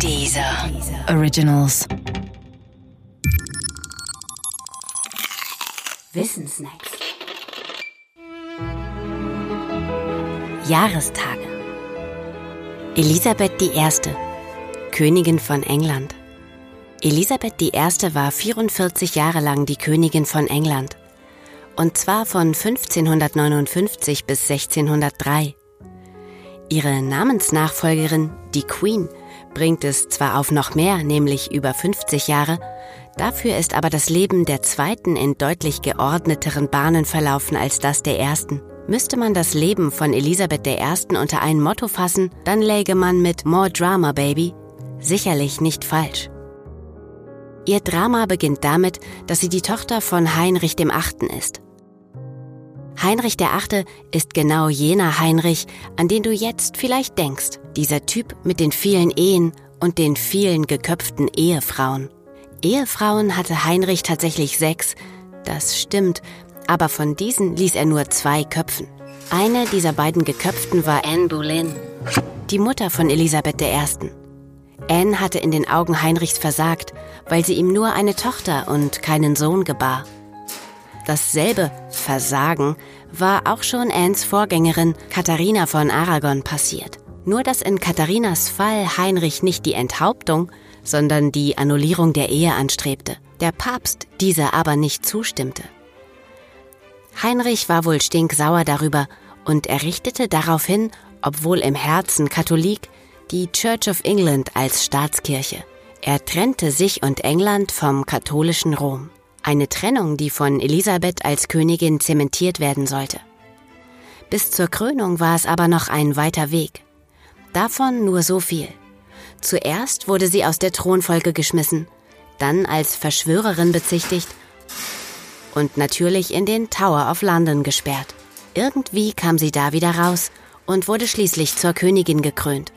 Dieser Originals. Wissensnacks. Jahrestage. Elisabeth I., Königin von England. Elisabeth I. war 44 Jahre lang die Königin von England. Und zwar von 1559 bis 1603. Ihre Namensnachfolgerin, die Queen, bringt es zwar auf noch mehr, nämlich über 50 Jahre, dafür ist aber das Leben der zweiten in deutlich geordneteren Bahnen verlaufen als das der ersten. Müsste man das Leben von Elisabeth I. unter ein Motto fassen, dann läge man mit More Drama Baby sicherlich nicht falsch. Ihr Drama beginnt damit, dass sie die Tochter von Heinrich Achten ist. Heinrich Achte ist genau jener Heinrich, an den du jetzt vielleicht denkst. Dieser Typ mit den vielen Ehen und den vielen geköpften Ehefrauen. Ehefrauen hatte Heinrich tatsächlich sechs, das stimmt, aber von diesen ließ er nur zwei köpfen. Eine dieser beiden Geköpften war Anne Boleyn, die Mutter von Elisabeth I. Anne hatte in den Augen Heinrichs versagt, weil sie ihm nur eine Tochter und keinen Sohn gebar. Dasselbe Versagen war auch schon Annes Vorgängerin Katharina von Aragon passiert. Nur dass in Katharinas Fall Heinrich nicht die Enthauptung, sondern die Annullierung der Ehe anstrebte, der Papst diese aber nicht zustimmte. Heinrich war wohl stinksauer darüber und errichtete daraufhin, obwohl im Herzen Katholik, die Church of England als Staatskirche. Er trennte sich und England vom katholischen Rom. Eine Trennung, die von Elisabeth als Königin zementiert werden sollte. Bis zur Krönung war es aber noch ein weiter Weg. Davon nur so viel. Zuerst wurde sie aus der Thronfolge geschmissen, dann als Verschwörerin bezichtigt und natürlich in den Tower of London gesperrt. Irgendwie kam sie da wieder raus und wurde schließlich zur Königin gekrönt,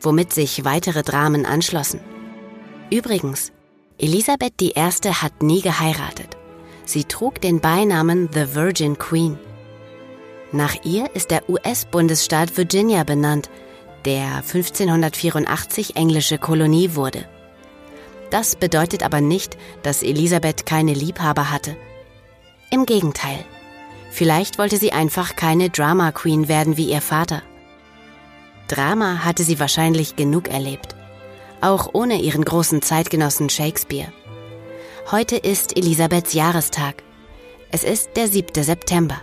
womit sich weitere Dramen anschlossen. Übrigens, Elisabeth I. hat nie geheiratet. Sie trug den Beinamen The Virgin Queen. Nach ihr ist der US-Bundesstaat Virginia benannt, der 1584 englische Kolonie wurde. Das bedeutet aber nicht, dass Elisabeth keine Liebhaber hatte. Im Gegenteil. Vielleicht wollte sie einfach keine Drama Queen werden wie ihr Vater. Drama hatte sie wahrscheinlich genug erlebt. Auch ohne ihren großen Zeitgenossen Shakespeare. Heute ist Elisabeths Jahrestag. Es ist der 7. September.